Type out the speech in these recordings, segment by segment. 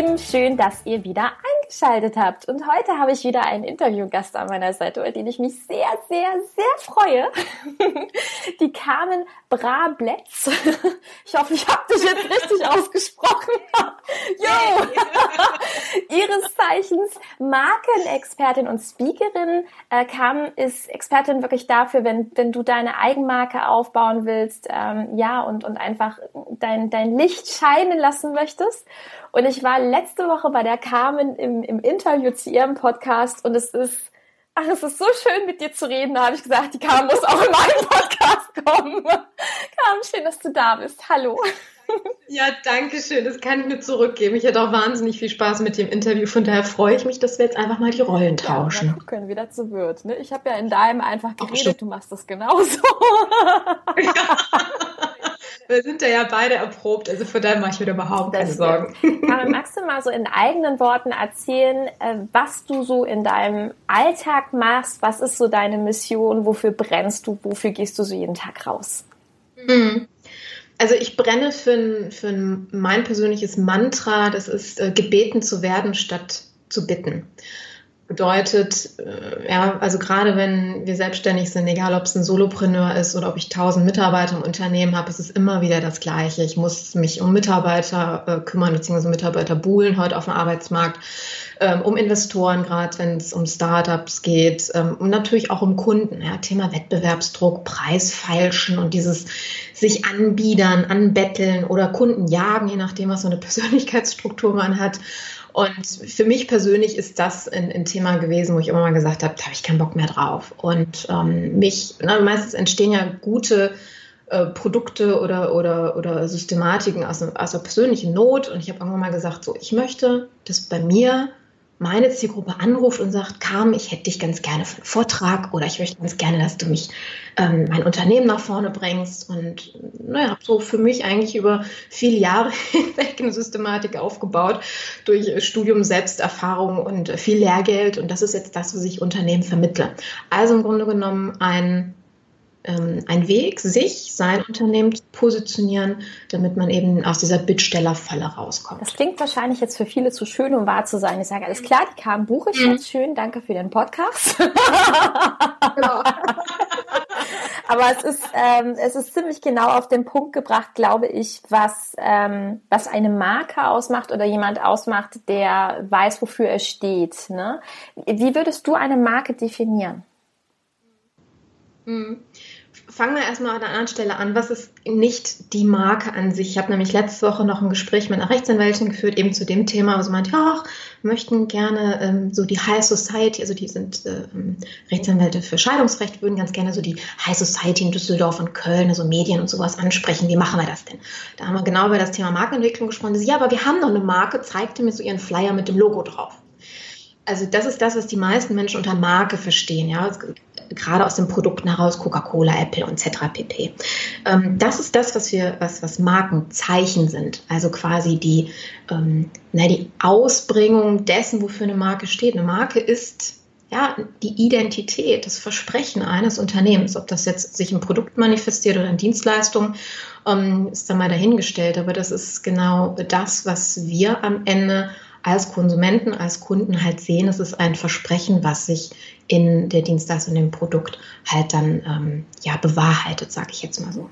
Lieben, schön, dass ihr wieder eingeschaltet habt. Und heute habe ich wieder einen Interviewgast an meiner Seite, über den ich mich sehr, sehr, sehr freue. Die Carmen Brabletz. Ich hoffe, ich habe dich jetzt richtig ausgesprochen. Jo! Ihres Zeichens Markenexpertin und Speakerin. Äh, Carmen ist Expertin wirklich dafür, wenn, wenn du deine Eigenmarke aufbauen willst, ähm, ja, und, und einfach dein, dein Licht scheinen lassen möchtest. Und ich war letzte Woche bei der Carmen im, im Interview zu ihrem Podcast und es ist, ach, es ist so schön mit dir zu reden. Da habe ich gesagt, die Carmen muss auch in meinen Podcast kommen. Carmen, schön, dass du da bist. Hallo. Ja, danke schön. Das kann ich nur zurückgeben. Ich hatte auch wahnsinnig viel Spaß mit dem Interview. Von daher freue ich mich, dass wir jetzt einfach mal die Rollen tauschen. Ja, gucken, wie das so wird. Ne? Ich habe ja in deinem einfach geredet, du machst das genauso. Ja. Wir sind da ja beide erprobt, also von daher mache ich mir überhaupt keine Sorgen. Karin, magst du mal so in eigenen Worten erzählen, äh, was du so in deinem Alltag machst? Was ist so deine Mission? Wofür brennst du? Wofür gehst du so jeden Tag raus? Mhm. Also ich brenne für, für mein persönliches Mantra, das ist äh, gebeten zu werden statt zu bitten. Bedeutet, äh, ja, also gerade wenn wir selbstständig sind, egal ob es ein Solopreneur ist oder ob ich tausend Mitarbeiter im Unternehmen habe, ist es immer wieder das Gleiche. Ich muss mich um Mitarbeiter äh, kümmern, beziehungsweise Mitarbeiter buhlen heute auf dem Arbeitsmarkt, ähm, um Investoren, gerade wenn es um Startups geht, ähm, und natürlich auch um Kunden. Ja, Thema Wettbewerbsdruck, Preisfeilschen und dieses sich anbiedern, anbetteln oder Kunden jagen, je nachdem, was so eine Persönlichkeitsstruktur man hat. Und für mich persönlich ist das ein, ein Thema gewesen, wo ich immer mal gesagt habe, da habe ich keinen Bock mehr drauf. Und ähm, mich, na, meistens entstehen ja gute äh, Produkte oder, oder, oder Systematiken aus, aus einer persönlichen Not. Und ich habe irgendwann mal gesagt, so, ich möchte, dass bei mir meine Zielgruppe anruft und sagt, Carmen, ich hätte dich ganz gerne für einen Vortrag oder ich möchte ganz gerne, dass du mich ähm, mein Unternehmen nach vorne bringst. Und naja, habe so für mich eigentlich über viele Jahre hinweg eine Systematik aufgebaut durch Studium, Selbsterfahrung und viel Lehrgeld. Und das ist jetzt das, was ich Unternehmen vermittle. Also im Grunde genommen ein ähm, ein Weg, sich, sein Unternehmen zu positionieren, damit man eben aus dieser Bittstellerfalle rauskommt. Das klingt wahrscheinlich jetzt für viele zu schön, um wahr zu sein. Ich sage, alles klar, die kamen buche ich mhm. jetzt schön, danke für den Podcast. Genau. Aber es ist, ähm, es ist ziemlich genau auf den Punkt gebracht, glaube ich, was, ähm, was eine Marke ausmacht oder jemand ausmacht, der weiß, wofür er steht. Ne? Wie würdest du eine Marke definieren? Mhm fangen wir erstmal an der anderen Stelle an. Was ist nicht die Marke an sich? Ich habe nämlich letzte Woche noch ein Gespräch mit einer Rechtsanwältin geführt, eben zu dem Thema, wo sie meinte, wir möchten gerne ähm, so die High Society, also die sind ähm, Rechtsanwälte für Scheidungsrecht, würden ganz gerne so die High Society in Düsseldorf und Köln, also Medien und sowas ansprechen. Wie machen wir das denn? Da haben wir genau über das Thema Markenentwicklung gesprochen. Sie, ja, aber wir haben doch eine Marke, zeigte mir so ihren Flyer mit dem Logo drauf also das ist das, was die meisten Menschen unter Marke verstehen, ja, gerade aus den Produkten heraus, Coca-Cola, Apple etc. pp. Ähm, das ist das, was wir, was, was Markenzeichen sind, also quasi die, ähm, na, die Ausbringung dessen, wofür eine Marke steht. Eine Marke ist ja, die Identität, das Versprechen eines Unternehmens, ob das jetzt sich im Produkt manifestiert oder in Dienstleistungen, ähm, ist dann mal dahingestellt. Aber das ist genau das, was wir am Ende als Konsumenten, als Kunden halt sehen, es ist ein Versprechen, was sich in der Dienstleistung, dem Produkt halt dann ähm, ja bewahrheitet, sage ich jetzt mal so.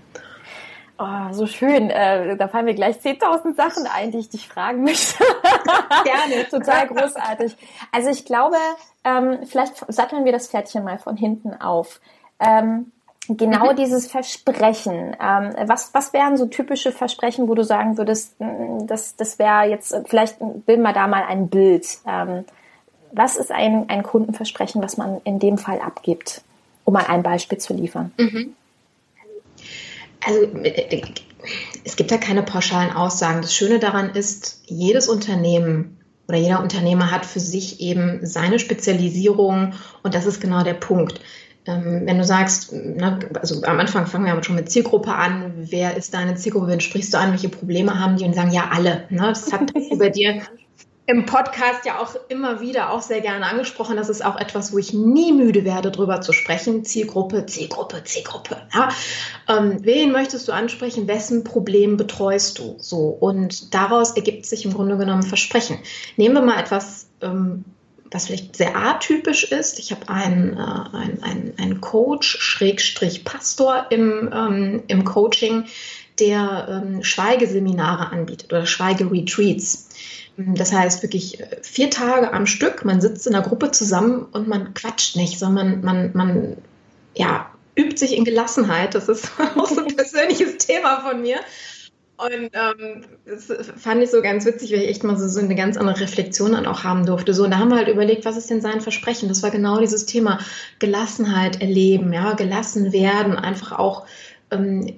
Oh, so schön. Äh, da fallen mir gleich 10.000 Sachen ein, die ich dich fragen möchte. Gerne. Total großartig. Also ich glaube, ähm, vielleicht satteln wir das Pferdchen mal von hinten auf. Ähm, Genau mhm. dieses Versprechen. Ähm, was, was wären so typische Versprechen, wo du sagen würdest, mm, das, das wäre jetzt, vielleicht bilden wir da mal ein Bild. Ähm, was ist ein, ein Kundenversprechen, was man in dem Fall abgibt? Um mal ein Beispiel zu liefern. Mhm. also äh, es gibt ja keine pauschalen Aussagen. Das Schöne daran ist, jedes Unternehmen oder jeder Unternehmer hat für sich eben seine Spezialisierung und das ist genau der Punkt. Ähm, wenn du sagst, na, also am Anfang fangen wir schon mit Zielgruppe an, wer ist deine Zielgruppe, wen sprichst du an, welche Probleme haben die und sagen, ja, alle. Ne? Das hat über dir im Podcast ja auch immer wieder auch sehr gerne angesprochen. Das ist auch etwas, wo ich nie müde werde, drüber zu sprechen. Zielgruppe, Zielgruppe, Zielgruppe. Ja. Ähm, wen möchtest du ansprechen? Wessen Problem betreust du? So. Und daraus ergibt sich im Grunde genommen Versprechen. Nehmen wir mal etwas, ähm, was vielleicht sehr atypisch ist. Ich habe einen, äh, einen, einen, einen Coach, Schrägstrich Pastor im, ähm, im Coaching, der ähm, Schweigeseminare anbietet oder Schweigeretreats. Das heißt wirklich äh, vier Tage am Stück, man sitzt in einer Gruppe zusammen und man quatscht nicht, sondern man, man, man ja, übt sich in Gelassenheit. Das ist auch so ein persönliches Thema von mir. Und ähm, das fand ich so ganz witzig, weil ich echt mal so, so eine ganz andere Reflexion dann auch haben durfte. So, und da haben wir halt überlegt, was ist denn sein Versprechen? Das war genau dieses Thema Gelassenheit erleben, ja, gelassen werden, einfach auch ähm,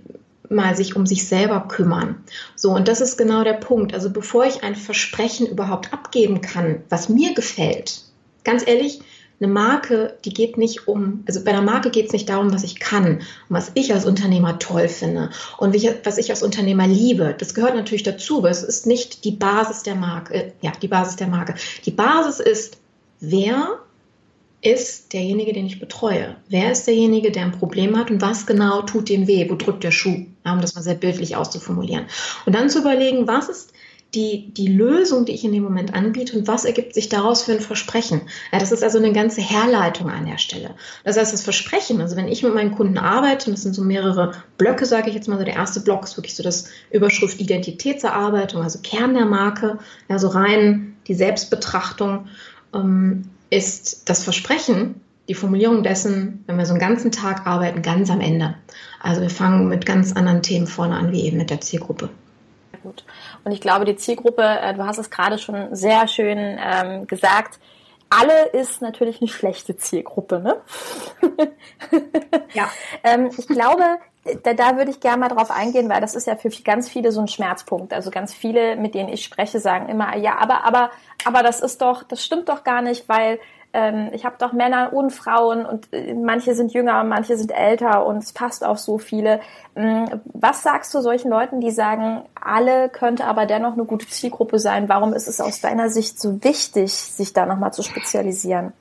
mal sich um sich selber kümmern. So, und das ist genau der Punkt. Also bevor ich ein Versprechen überhaupt abgeben kann, was mir gefällt, ganz ehrlich, eine Marke, die geht nicht um, also bei einer Marke geht es nicht darum, was ich kann und was ich als Unternehmer toll finde und was ich als Unternehmer liebe. Das gehört natürlich dazu, aber es ist nicht die Basis der Marke. Äh, ja, die Basis der Marke. Die Basis ist, wer ist derjenige, den ich betreue? Wer ist derjenige, der ein Problem hat und was genau tut dem weh? Wo drückt der Schuh? Um das mal sehr bildlich auszuformulieren. Und dann zu überlegen, was ist die, die Lösung, die ich in dem Moment anbiete und was ergibt sich daraus für ein Versprechen. Ja, das ist also eine ganze Herleitung an der Stelle. Das heißt, das Versprechen, also wenn ich mit meinen Kunden arbeite, und das sind so mehrere Blöcke, sage ich jetzt mal, so der erste Block ist wirklich so das Überschrift Identitätserarbeitung, also Kern der Marke, ja, so rein die Selbstbetrachtung. Ähm, ist das Versprechen, die Formulierung dessen, wenn wir so einen ganzen Tag arbeiten, ganz am Ende. Also wir fangen mit ganz anderen Themen vorne an, wie eben mit der Zielgruppe. Gut. Und ich glaube, die Zielgruppe, äh, du hast es gerade schon sehr schön ähm, gesagt, alle ist natürlich eine schlechte Zielgruppe, ne? ja. ähm, ich glaube, da, da würde ich gerne mal drauf eingehen, weil das ist ja für ganz viele so ein Schmerzpunkt. Also ganz viele, mit denen ich spreche, sagen immer, ja, aber, aber, aber das ist doch, das stimmt doch gar nicht, weil ähm, ich habe doch Männer und Frauen und äh, manche sind jünger, manche sind älter und es passt auf so viele. Ähm, was sagst du solchen Leuten, die sagen, alle könnte aber dennoch eine gute Zielgruppe sein? Warum ist es aus deiner Sicht so wichtig, sich da nochmal zu spezialisieren?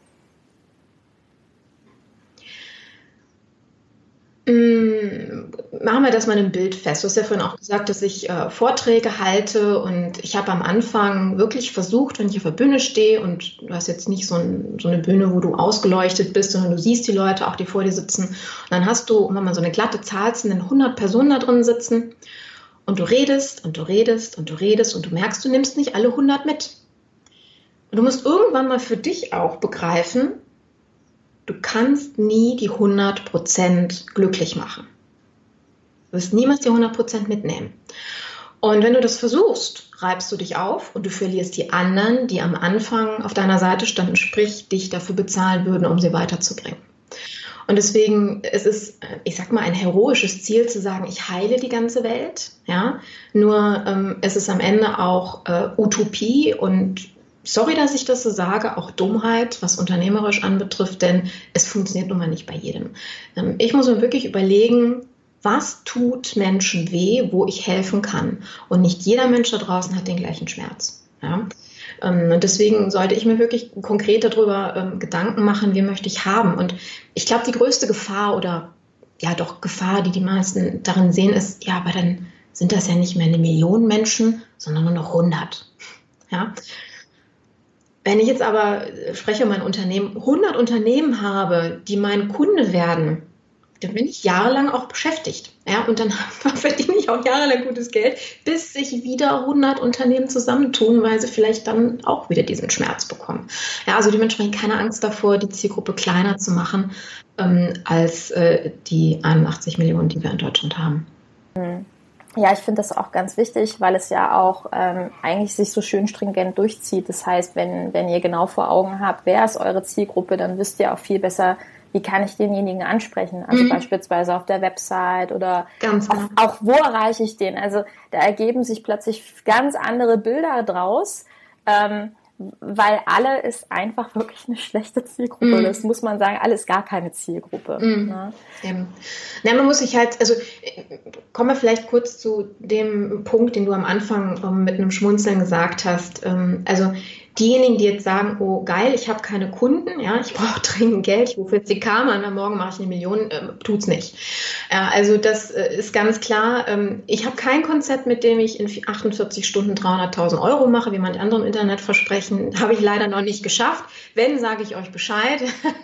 Machen wir das mal im Bild fest. Du hast ja vorhin auch gesagt, dass ich äh, Vorträge halte und ich habe am Anfang wirklich versucht, wenn ich auf der Bühne stehe und du hast jetzt nicht so, ein, so, eine Bühne, wo du ausgeleuchtet bist, sondern du siehst die Leute auch, die vor dir sitzen. Und dann hast du, wenn man so eine glatte Zahl sind, 100 Personen da drin sitzen und du redest und du redest und du redest und du merkst, du nimmst nicht alle 100 mit. Und du musst irgendwann mal für dich auch begreifen, du kannst nie die 100% glücklich machen. Du wirst niemals die 100% mitnehmen. Und wenn du das versuchst, reibst du dich auf und du verlierst die anderen, die am Anfang auf deiner Seite standen, sprich dich dafür bezahlen würden, um sie weiterzubringen. Und deswegen es ist ich sag mal, ein heroisches Ziel zu sagen, ich heile die ganze Welt. Ja, nur ähm, es ist am Ende auch äh, Utopie und sorry, dass ich das so sage, auch Dummheit, was unternehmerisch anbetrifft, denn es funktioniert nun mal nicht bei jedem. Ähm, ich muss mir wirklich überlegen, was tut Menschen weh, wo ich helfen kann. Und nicht jeder Mensch da draußen hat den gleichen Schmerz. Ja? Ähm, und deswegen sollte ich mir wirklich konkret darüber ähm, Gedanken machen, wie möchte ich haben. Und ich glaube, die größte Gefahr oder ja doch Gefahr, die die meisten darin sehen, ist, ja, aber dann sind das ja nicht mehr eine Million Menschen, sondern nur noch 100. Ja, wenn ich jetzt aber äh, spreche mein Unternehmen, 100 Unternehmen habe, die mein Kunde werden, dann bin ich jahrelang auch beschäftigt. Ja, und dann verdiene ich auch jahrelang gutes Geld, bis sich wieder 100 Unternehmen zusammentun, weil sie vielleicht dann auch wieder diesen Schmerz bekommen. Ja, also dementsprechend keine Angst davor, die Zielgruppe kleiner zu machen ähm, als äh, die 81 Millionen, die wir in Deutschland haben. Mhm. Ja, ich finde das auch ganz wichtig, weil es ja auch ähm, eigentlich sich so schön stringent durchzieht. Das heißt, wenn, wenn ihr genau vor Augen habt, wer ist eure Zielgruppe, dann wisst ihr auch viel besser, wie kann ich denjenigen ansprechen? Also mhm. beispielsweise auf der Website oder auch, genau. auch wo erreiche ich den? Also da ergeben sich plötzlich ganz andere Bilder draus. Ähm, weil alle ist einfach wirklich eine schlechte Zielgruppe. Mm. Das muss man sagen, alles gar keine Zielgruppe. Mm. Ne? Eben. Na, man muss sich halt, also kommen wir vielleicht kurz zu dem Punkt, den du am Anfang ähm, mit einem Schmunzeln gesagt hast. Ähm, also diejenigen, die jetzt sagen, oh geil, ich habe keine Kunden, ja, ich brauche dringend Geld, ich rufe jetzt die Karma an, morgen mache ich eine Million, äh, tut's nicht. Ja, also das äh, ist ganz klar. Ähm, ich habe kein Konzept, mit dem ich in 48 Stunden 300.000 Euro mache, wie manche andere im Internet versprechen, habe ich leider noch nicht geschafft. Wenn, sage ich euch Bescheid.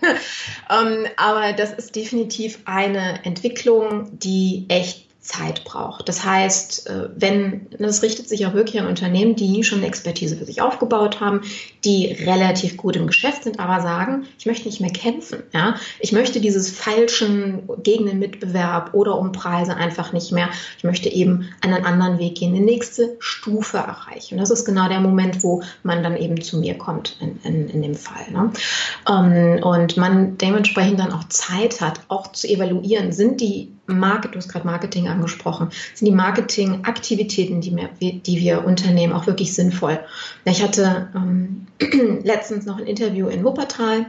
ähm, aber das ist definitiv eine Entwicklung, die echt Zeit braucht. Das heißt, äh, wenn, das richtet sich auch wirklich an Unternehmen, die schon eine Expertise für sich aufgebaut haben, die relativ gut im Geschäft sind, aber sagen, ich möchte nicht mehr kämpfen. Ja? Ich möchte dieses Falschen gegen den Mitbewerb oder um Preise einfach nicht mehr. Ich möchte eben einen anderen Weg gehen, die nächste Stufe erreichen. Das ist genau der Moment, wo man dann eben zu mir kommt in, in, in dem Fall. Ne? Ähm, und man dementsprechend dann auch Zeit hat, auch zu evaluieren, sind die Market, du hast gerade Marketing angesprochen, sind die Marketingaktivitäten, die, die wir unternehmen, auch wirklich sinnvoll. Ich hatte ähm, letztens noch ein Interview in Wuppertal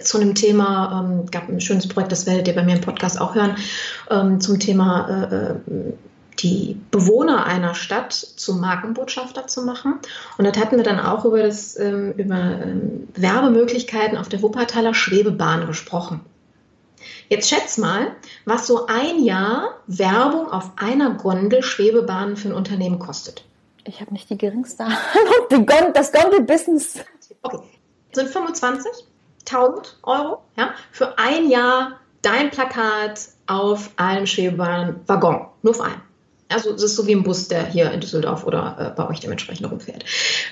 zu einem Thema, ähm, gab ein schönes Projekt, das werdet ihr bei mir im Podcast auch hören, ähm, zum Thema äh, äh die Bewohner einer Stadt zum Markenbotschafter zu machen. Und dort hatten wir dann auch über, das, ähm, über ähm, Werbemöglichkeiten auf der Wuppertaler Schwebebahn gesprochen. Jetzt schätz mal, was so ein Jahr Werbung auf einer Gondel Schwebebahn für ein Unternehmen kostet. Ich habe nicht die geringste Ahnung. Das Gondel-Business. Okay. Sind 25.000 Euro ja, für ein Jahr dein Plakat auf einem Schwebebahn-Waggon. Nur auf einen. Also es ist so wie ein Bus, der hier in Düsseldorf oder äh, bei euch dementsprechend rumfährt.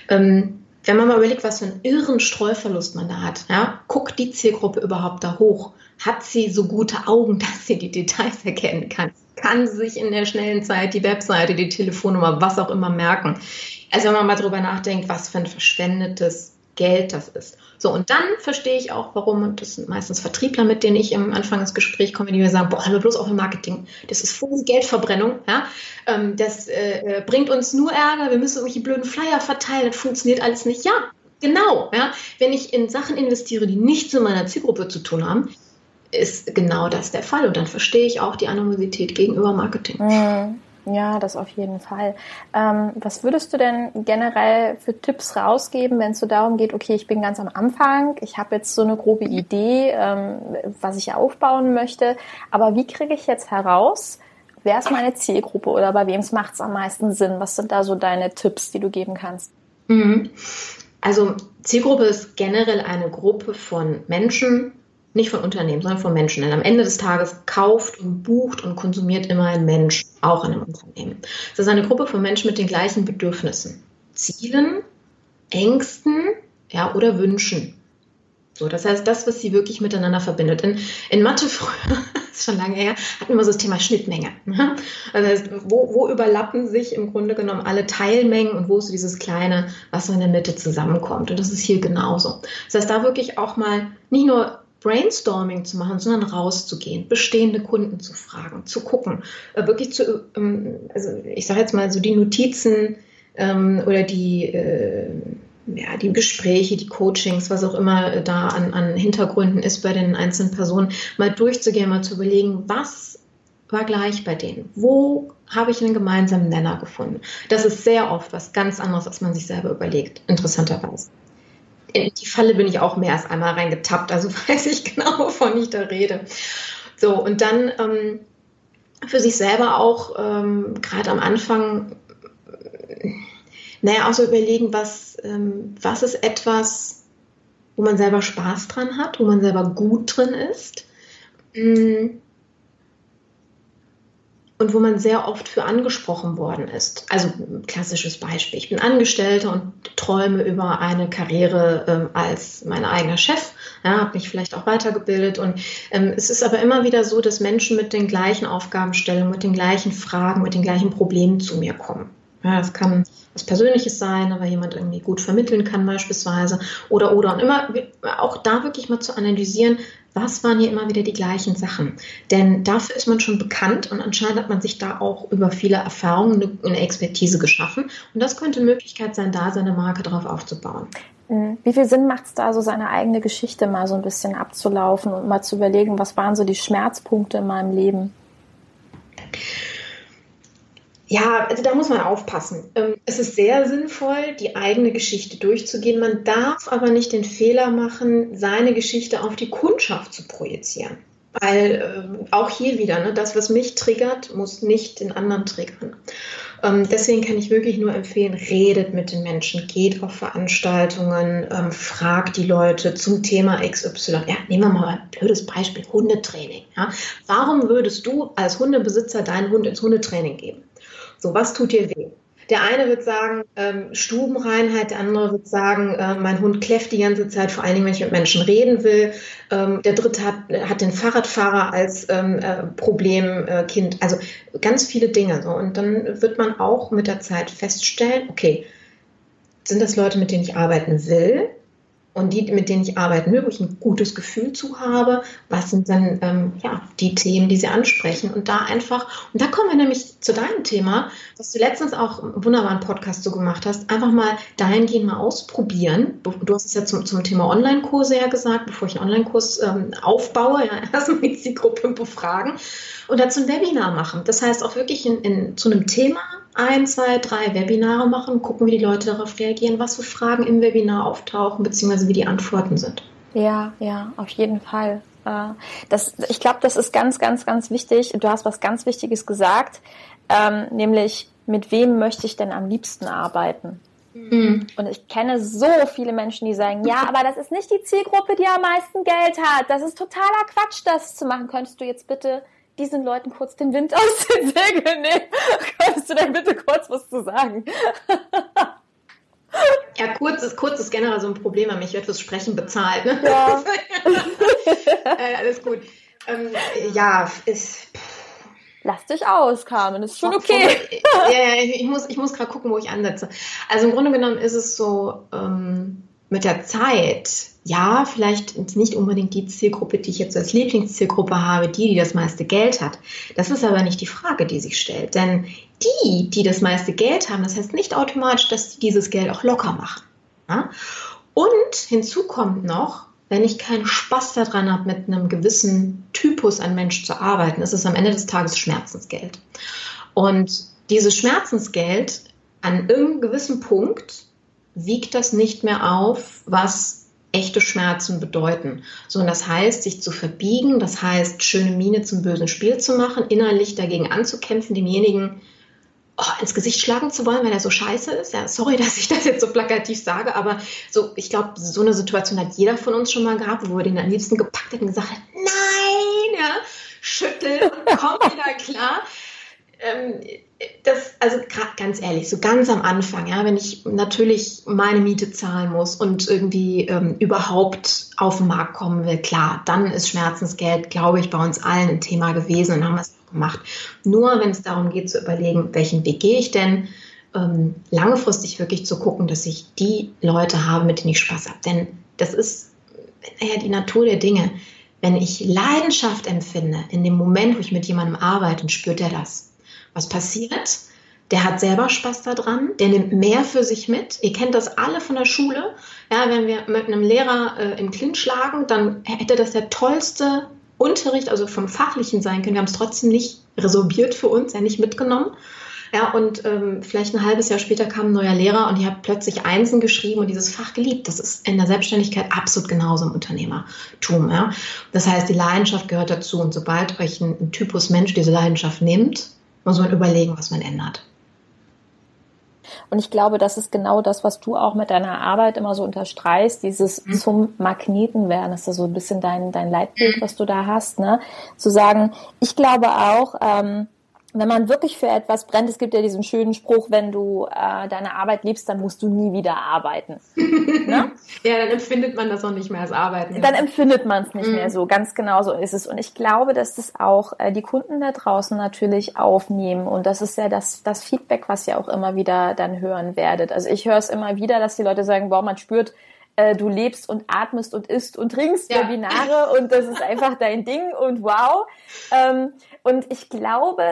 Ähm, wenn man mal überlegt, was für einen irren Streuverlust man da hat, ja, guckt die Zielgruppe überhaupt da hoch? Hat sie so gute Augen, dass sie die Details erkennen kann? Kann sie sich in der schnellen Zeit die Webseite, die Telefonnummer, was auch immer merken? Also wenn man mal drüber nachdenkt, was für ein verschwendetes Geld das ist. So, und dann verstehe ich auch, warum, und das sind meistens Vertriebler, mit denen ich im Anfang ins Gespräch komme, die mir sagen, boah, aber bloß auf dem Marketing, das ist voll Geldverbrennung, ja, ähm, das äh, äh, bringt uns nur Ärger, wir müssen irgendwelche blöden Flyer verteilen, das funktioniert alles nicht. Ja, genau, ja, wenn ich in Sachen investiere, die nichts mit meiner Zielgruppe zu tun haben, ist genau das der Fall. Und dann verstehe ich auch die Animosität gegenüber Marketing. Mhm. Ja, das auf jeden Fall. Ähm, was würdest du denn generell für Tipps rausgeben, wenn es so darum geht, okay, ich bin ganz am Anfang, ich habe jetzt so eine grobe Idee, ähm, was ich aufbauen möchte, aber wie kriege ich jetzt heraus, wer ist meine Zielgruppe oder bei wem macht es am meisten Sinn? Was sind da so deine Tipps, die du geben kannst? Mhm. Also Zielgruppe ist generell eine Gruppe von Menschen, nicht von Unternehmen, sondern von Menschen. Denn am Ende des Tages kauft und bucht und konsumiert immer ein Mensch, auch in einem Unternehmen. Das ist eine Gruppe von Menschen mit den gleichen Bedürfnissen, Zielen, Ängsten ja, oder Wünschen. So, das heißt, das, was sie wirklich miteinander verbindet. In, in Mathe früher, ist schon lange her, hatten wir so das Thema Schnittmenge. Also das heißt, wo, wo überlappen sich im Grunde genommen alle Teilmengen und wo ist so dieses Kleine, was so in der Mitte zusammenkommt. Und das ist hier genauso. Das heißt, da wirklich auch mal nicht nur Brainstorming zu machen, sondern rauszugehen, bestehende Kunden zu fragen, zu gucken, äh, wirklich zu, ähm, also ich sage jetzt mal so die Notizen ähm, oder die, äh, ja, die Gespräche, die Coachings, was auch immer da an, an Hintergründen ist bei den einzelnen Personen, mal durchzugehen, mal zu überlegen, was war gleich bei denen? Wo habe ich einen gemeinsamen Nenner gefunden? Das ist sehr oft was ganz anderes, als man sich selber überlegt, interessanterweise in die Falle bin ich auch mehr als einmal reingetappt, also weiß ich genau, wovon ich da rede. So, und dann ähm, für sich selber auch ähm, gerade am Anfang, naja, auch so überlegen, was, ähm, was ist etwas, wo man selber Spaß dran hat, wo man selber gut drin ist. Mhm und wo man sehr oft für angesprochen worden ist. Also klassisches Beispiel. Ich bin Angestellte und träume über eine Karriere ähm, als mein eigener Chef, ja, habe mich vielleicht auch weitergebildet und ähm, es ist aber immer wieder so, dass Menschen mit den gleichen Aufgabenstellungen, mit den gleichen Fragen, mit den gleichen Problemen zu mir kommen. Ja, das kann Persönliches sein, aber jemand irgendwie gut vermitteln kann beispielsweise. Oder, oder. Und immer auch da wirklich mal zu analysieren, was waren hier immer wieder die gleichen Sachen. Denn dafür ist man schon bekannt und anscheinend hat man sich da auch über viele Erfahrungen eine Expertise geschaffen. Und das könnte Möglichkeit sein, da seine Marke drauf aufzubauen. Mhm. Wie viel Sinn macht es da, so seine eigene Geschichte mal so ein bisschen abzulaufen und mal zu überlegen, was waren so die Schmerzpunkte in meinem Leben? Ja, also da muss man aufpassen. Ähm, es ist sehr sinnvoll, die eigene Geschichte durchzugehen. Man darf aber nicht den Fehler machen, seine Geschichte auf die Kundschaft zu projizieren. Weil äh, auch hier wieder, ne, das, was mich triggert, muss nicht den anderen triggern. Ähm, deswegen kann ich wirklich nur empfehlen, redet mit den Menschen, geht auf Veranstaltungen, ähm, fragt die Leute zum Thema XY. Ja, nehmen wir mal ein blödes Beispiel, Hundetraining. Ja. Warum würdest du als Hundebesitzer deinen Hund ins Hundetraining geben? So, was tut dir weh? Der eine wird sagen, ähm, Stubenreinheit, der andere wird sagen, äh, mein Hund kläfft die ganze Zeit, vor allen Dingen, wenn ich mit Menschen reden will. Ähm, der dritte hat, hat den Fahrradfahrer als ähm, äh, Problemkind. also ganz viele Dinge. So. Und dann wird man auch mit der Zeit feststellen, okay, sind das Leute, mit denen ich arbeiten will? Und die, mit denen ich arbeiten will, wo ich ein gutes Gefühl zu habe, was sind dann ähm, ja, die Themen, die sie ansprechen und da einfach, und da kommen wir nämlich zu deinem Thema, was du letztens auch einen wunderbaren Podcast so gemacht hast, einfach mal dahingehend mal ausprobieren. Du hast es ja zum, zum Thema Online-Kurse ja gesagt, bevor ich einen Online-Kurs ähm, aufbaue, ja, erstmal die Zielgruppe befragen und dazu ein Webinar machen. Das heißt auch wirklich in, in, zu einem Thema ein, zwei, drei Webinare machen, gucken, wie die Leute darauf reagieren, was für Fragen im Webinar auftauchen, beziehungsweise wie die Antworten sind. Ja, ja, auf jeden Fall. Äh, das, ich glaube, das ist ganz, ganz, ganz wichtig. Du hast was ganz Wichtiges gesagt, ähm, nämlich mit wem möchte ich denn am liebsten arbeiten? Mhm. Und ich kenne so viele Menschen, die sagen, ja, aber das ist nicht die Zielgruppe, die am meisten Geld hat. Das ist totaler Quatsch, das zu machen. Könntest du jetzt bitte diesen Leuten kurz den Wind aus den Segeln nehmen. Könntest du denn bitte kurz was zu sagen? Ja, kurz ist, kurz ist generell so ein Problem an mich. Ich werde fürs Sprechen bezahlt. Ne? Ja. äh, alles gut. Ähm, ja, ist. Lass dich aus, Carmen, ist schon okay. ja, ja, ich muss, ich muss gerade gucken, wo ich ansetze. Also im Grunde genommen ist es so, ähm, mit der Zeit, ja, vielleicht nicht unbedingt die Zielgruppe, die ich jetzt als Lieblingszielgruppe habe, die, die das meiste Geld hat. Das ist aber nicht die Frage, die sich stellt. Denn die, die das meiste Geld haben, das heißt nicht automatisch, dass die dieses Geld auch locker machen. Ja? Und hinzu kommt noch, wenn ich keinen Spaß daran habe, mit einem gewissen Typus an Mensch zu arbeiten, ist es am Ende des Tages Schmerzensgeld. Und dieses Schmerzensgeld an irgendeinem gewissen Punkt wiegt das nicht mehr auf, was echte Schmerzen bedeuten. So, und das heißt, sich zu verbiegen, das heißt, schöne Miene zum bösen Spiel zu machen, innerlich dagegen anzukämpfen, demjenigen oh, ins Gesicht schlagen zu wollen, weil er so scheiße ist. Ja, sorry, dass ich das jetzt so plakativ sage, aber so, ich glaube, so eine Situation hat jeder von uns schon mal gehabt, wo wir den am liebsten gepackt hätten und gesagt hat, nein, ja, schüttel und komm wieder klar. Ähm, das, also ganz ehrlich, so ganz am Anfang, ja, wenn ich natürlich meine Miete zahlen muss und irgendwie ähm, überhaupt auf den Markt kommen will, klar, dann ist Schmerzensgeld, glaube ich, bei uns allen ein Thema gewesen und haben es gemacht. Nur wenn es darum geht zu überlegen, welchen Weg gehe ich denn, ähm, langfristig wirklich zu gucken, dass ich die Leute habe, mit denen ich Spaß habe. Denn das ist ja die Natur der Dinge. Wenn ich Leidenschaft empfinde, in dem Moment, wo ich mit jemandem arbeite, spürt er das was passiert? Der hat selber Spaß daran, der nimmt mehr für sich mit. Ihr kennt das alle von der Schule. Ja, wenn wir mit einem Lehrer äh, im Clinch schlagen, dann hätte das der tollste Unterricht, also vom Fachlichen sein können. Wir haben es trotzdem nicht resorbiert für uns, ja nicht mitgenommen. Ja, und ähm, vielleicht ein halbes Jahr später kam ein neuer Lehrer und ihr habt plötzlich Einsen geschrieben und dieses Fach geliebt. Das ist in der Selbstständigkeit absolut genauso im Unternehmertum. Ja? Das heißt, die Leidenschaft gehört dazu und sobald euch ein, ein Typus Mensch diese Leidenschaft nimmt, muss man überlegen, was man ändert. Und ich glaube, das ist genau das, was du auch mit deiner Arbeit immer so unterstreichst, dieses mhm. zum Magneten werden. Das ist so ein bisschen dein, dein Leitbild, was du da hast, ne? Zu sagen, ich glaube auch, ähm, wenn man wirklich für etwas brennt, es gibt ja diesen schönen Spruch, wenn du äh, deine Arbeit liebst, dann musst du nie wieder arbeiten. ne? Ja, dann empfindet man das auch nicht mehr als Arbeiten. Dann empfindet man es nicht mhm. mehr so. Ganz genau so ist es. Und ich glaube, dass das auch äh, die Kunden da draußen natürlich aufnehmen. Und das ist ja das, das Feedback, was ihr auch immer wieder dann hören werdet. Also ich höre es immer wieder, dass die Leute sagen, boah, man spürt, äh, du lebst und atmest und isst und trinkst ja. Webinare und das ist einfach dein Ding und wow. Ähm, und ich glaube,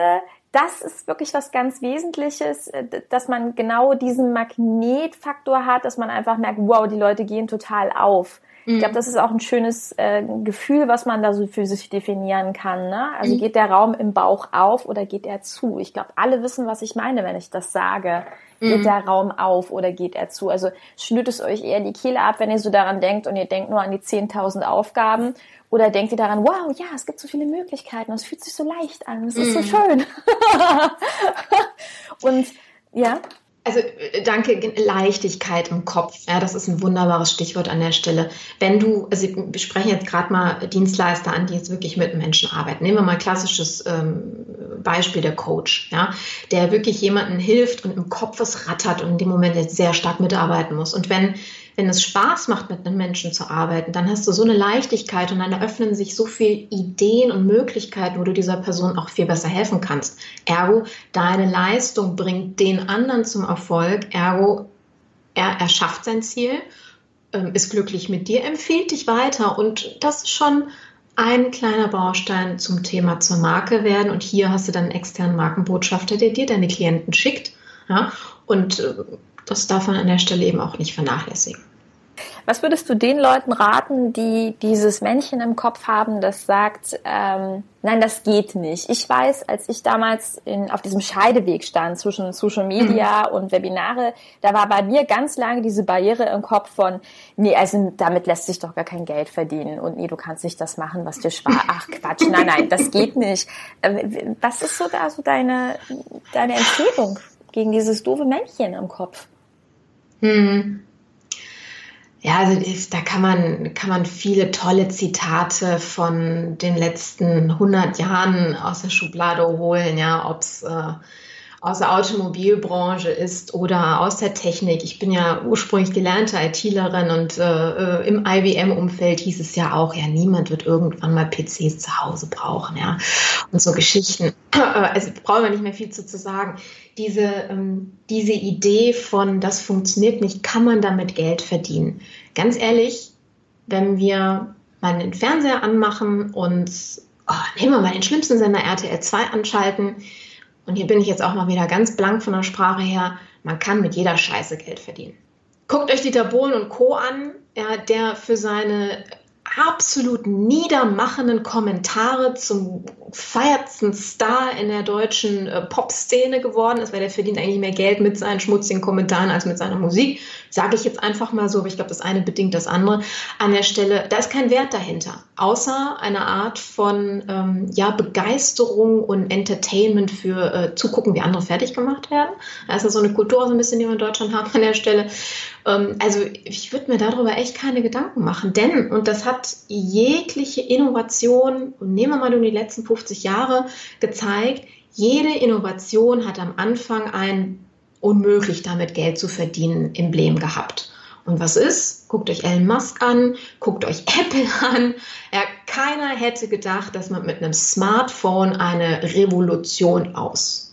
das ist wirklich was ganz Wesentliches, äh, dass man genau diesen Magnetfaktor hat, dass man einfach merkt, wow, die Leute gehen total auf. Ich glaube, mhm. das ist auch ein schönes äh, Gefühl, was man da so für sich definieren kann. Ne? Also mhm. geht der Raum im Bauch auf oder geht er zu? Ich glaube, alle wissen, was ich meine, wenn ich das sage. Geht mhm. der Raum auf oder geht er zu? Also schnürt es euch eher die Kehle ab, wenn ihr so daran denkt und ihr denkt nur an die 10.000 Aufgaben oder denkt ihr daran, wow, ja, es gibt so viele Möglichkeiten, es fühlt sich so leicht an, es ist so mhm. schön. und ja. Also äh, danke, Leichtigkeit im Kopf. Ja, das ist ein wunderbares Stichwort an der Stelle. Wenn du, also wir sprechen jetzt gerade mal Dienstleister an, die jetzt wirklich mit Menschen arbeiten. Nehmen wir mal klassisches ähm, Beispiel der Coach, ja, der wirklich jemandem hilft und im Kopf es rattert und in dem Moment jetzt sehr stark mitarbeiten muss. Und wenn wenn es Spaß macht, mit einem Menschen zu arbeiten, dann hast du so eine Leichtigkeit und dann eröffnen sich so viele Ideen und Möglichkeiten, wo du dieser Person auch viel besser helfen kannst. Ergo, deine Leistung bringt den anderen zum Erfolg. Ergo, er erschafft sein Ziel, ähm, ist glücklich mit dir, empfiehlt dich weiter und das ist schon ein kleiner Baustein zum Thema zur Marke werden. Und hier hast du dann einen externen Markenbotschafter, der dir deine Klienten schickt. Ja, und äh, das darf man an der Stelle eben auch nicht vernachlässigen. Was würdest du den Leuten raten, die dieses Männchen im Kopf haben, das sagt, ähm, nein, das geht nicht. Ich weiß, als ich damals in, auf diesem Scheideweg stand zwischen Social Media mhm. und Webinare, da war bei mir ganz lange diese Barriere im Kopf von, nee, also damit lässt sich doch gar kein Geld verdienen und nee, du kannst nicht das machen, was dir Spaß. Ach Quatsch, nein, nein, das geht nicht. Äh, was ist so da so deine, deine Empfehlung gegen dieses doofe Männchen im Kopf? Hm. Ja, also da kann man, kann man viele tolle Zitate von den letzten 100 Jahren aus der Schublade holen, ja, ob es äh, aus der Automobilbranche ist oder aus der Technik. Ich bin ja ursprünglich gelernte ITlerin und äh, im IBM-Umfeld hieß es ja auch, ja, niemand wird irgendwann mal PCs zu Hause brauchen, ja. Und so Geschichten. Also brauchen wir nicht mehr viel zu, zu sagen. Diese, ähm, diese Idee von, das funktioniert nicht, kann man damit Geld verdienen. Ganz ehrlich, wenn wir mal den Fernseher anmachen und oh, nehmen wir mal den schlimmsten Sender RTL 2 anschalten, und hier bin ich jetzt auch mal wieder ganz blank von der Sprache her, man kann mit jeder Scheiße Geld verdienen. Guckt euch Dieter Bohlen und Co. an, ja, der für seine absolut niedermachenden Kommentare zum feiertsten Star in der deutschen äh, Pop-Szene geworden ist, weil der verdient eigentlich mehr Geld mit seinen schmutzigen Kommentaren als mit seiner Musik. Sage ich jetzt einfach mal so, aber ich glaube, das eine bedingt das andere. An der Stelle, da ist kein Wert dahinter, außer eine Art von ähm, ja, Begeisterung und Entertainment für äh, zugucken, wie andere fertig gemacht werden. Da ist ja so eine Kultur so ein bisschen, die wir in Deutschland haben an der Stelle. Ähm, also ich würde mir darüber echt keine Gedanken machen, denn, und das hat jegliche Innovation, und nehmen wir mal nur die letzten 50 Jahre, gezeigt, jede Innovation hat am Anfang ein unmöglich damit Geld zu verdienen Emblem gehabt. Und was ist? Guckt euch Elon Musk an, guckt euch Apple an. Ja, keiner hätte gedacht, dass man mit einem Smartphone eine Revolution auslösen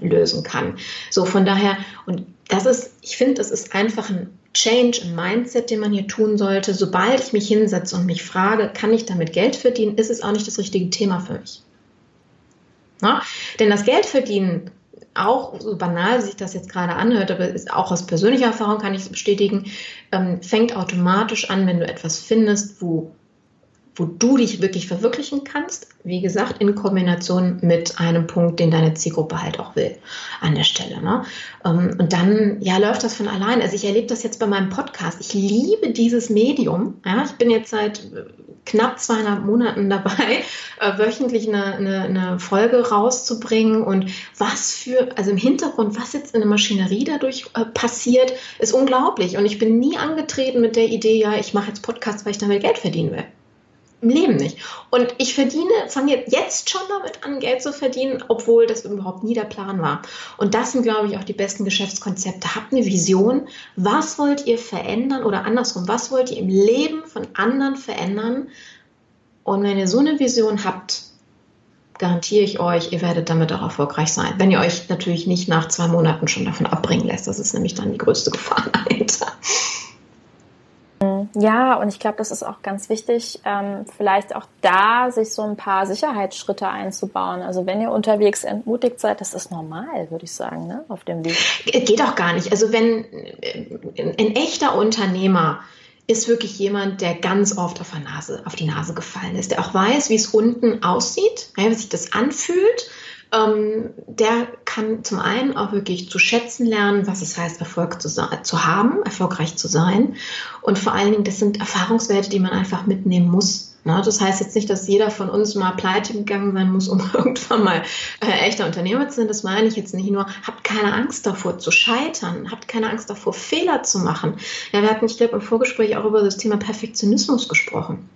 äh, kann. So von daher, und das ist, ich finde, das ist einfach ein Change im Mindset, den man hier tun sollte. Sobald ich mich hinsetze und mich frage, kann ich damit Geld verdienen, ist es auch nicht das richtige Thema für mich. Na? Denn das Geld verdienen, auch so banal sich das jetzt gerade anhört, aber ist auch aus persönlicher Erfahrung kann ich es bestätigen, ähm, fängt automatisch an, wenn du etwas findest, wo wo du dich wirklich verwirklichen kannst. Wie gesagt, in Kombination mit einem Punkt, den deine Zielgruppe halt auch will an der Stelle. Ne? Ähm, und dann, ja, läuft das von allein. Also ich erlebe das jetzt bei meinem Podcast. Ich liebe dieses Medium. Ja? Ich bin jetzt seit äh, knapp zweieinhalb Monaten dabei, äh, wöchentlich eine, eine, eine Folge rauszubringen. Und was für, also im Hintergrund, was jetzt in der Maschinerie dadurch äh, passiert, ist unglaublich. Und ich bin nie angetreten mit der Idee, ja, ich mache jetzt Podcasts, weil ich damit Geld verdienen will im Leben nicht. Und ich verdiene, fange jetzt schon damit an, Geld zu verdienen, obwohl das überhaupt nie der Plan war. Und das sind, glaube ich, auch die besten Geschäftskonzepte. Habt eine Vision. Was wollt ihr verändern oder andersrum? Was wollt ihr im Leben von anderen verändern? Und wenn ihr so eine Vision habt, garantiere ich euch, ihr werdet damit auch erfolgreich sein. Wenn ihr euch natürlich nicht nach zwei Monaten schon davon abbringen lässt. Das ist nämlich dann die größte Gefahr dahinter. Ja, und ich glaube, das ist auch ganz wichtig, ähm, vielleicht auch da sich so ein paar Sicherheitsschritte einzubauen. Also wenn ihr unterwegs entmutigt seid, das ist normal, würde ich sagen, ne? auf dem Weg. Geht auch gar nicht. Also wenn äh, ein echter Unternehmer ist wirklich jemand, der ganz oft auf, Nase, auf die Nase gefallen ist, der auch weiß, wie es unten aussieht, wie sich das anfühlt ähm, der kann zum einen auch wirklich zu schätzen lernen, was es heißt, Erfolg zu, zu haben, erfolgreich zu sein. Und vor allen Dingen, das sind Erfahrungswerte, die man einfach mitnehmen muss. Ne? Das heißt jetzt nicht, dass jeder von uns mal pleite gegangen sein muss, um irgendwann mal äh, echter Unternehmer zu sein. Das meine ich jetzt nicht nur. Habt keine Angst davor zu scheitern. Habt keine Angst davor, Fehler zu machen. Ja, wir hatten, ich glaube, im Vorgespräch auch über das Thema Perfektionismus gesprochen.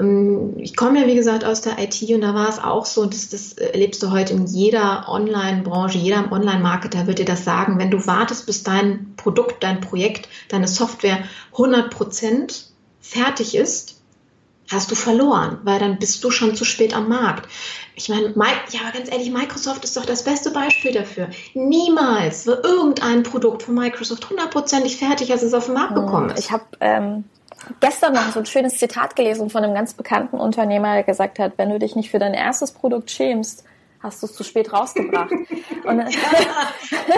Ähm, ich komme ja, wie gesagt, aus der IT und da war es auch so, dass das erlebst du heute in jeder Online-Branche, jeder Online-Marketer wird dir das sagen, wenn du wartest, bis dein Produkt, dein Projekt, deine Software 100 Prozent fertig ist, hast du verloren, weil dann bist du schon zu spät am Markt. Ich meine, ja, aber ganz ehrlich, Microsoft ist doch das beste Beispiel dafür. Niemals war irgendein Produkt von Microsoft hundertprozentig fertig, als es auf den Markt hm, gekommen ist. Ich habe ähm, gestern noch so ein schönes Zitat gelesen von einem ganz bekannten Unternehmer, der gesagt hat, wenn du dich nicht für dein erstes Produkt schämst, hast du es zu spät rausgebracht. Und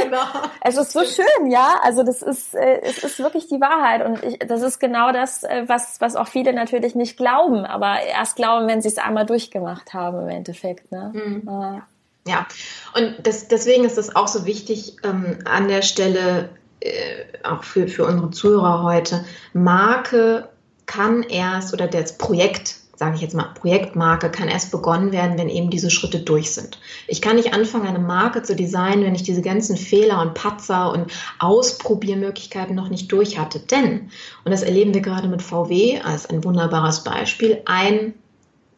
genau. es ist so schön, ja. Also das ist, äh, es ist wirklich die Wahrheit und ich, das ist genau das, äh, was was auch viele natürlich nicht glauben, aber erst glauben, wenn sie es einmal durchgemacht haben im Endeffekt. Ne? Mhm. Ah. Ja, und das, deswegen ist es auch so wichtig, ähm, an der Stelle äh, auch für, für unsere Zuhörer heute, Marke kann erst oder das Projekt, sage ich jetzt mal, Projektmarke kann erst begonnen werden, wenn eben diese Schritte durch sind. Ich kann nicht anfangen, eine Marke zu designen, wenn ich diese ganzen Fehler und Patzer und Ausprobiermöglichkeiten noch nicht durch hatte. Denn, und das erleben wir gerade mit VW als ein wunderbares Beispiel, ein